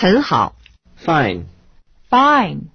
很好。Fine. Fine.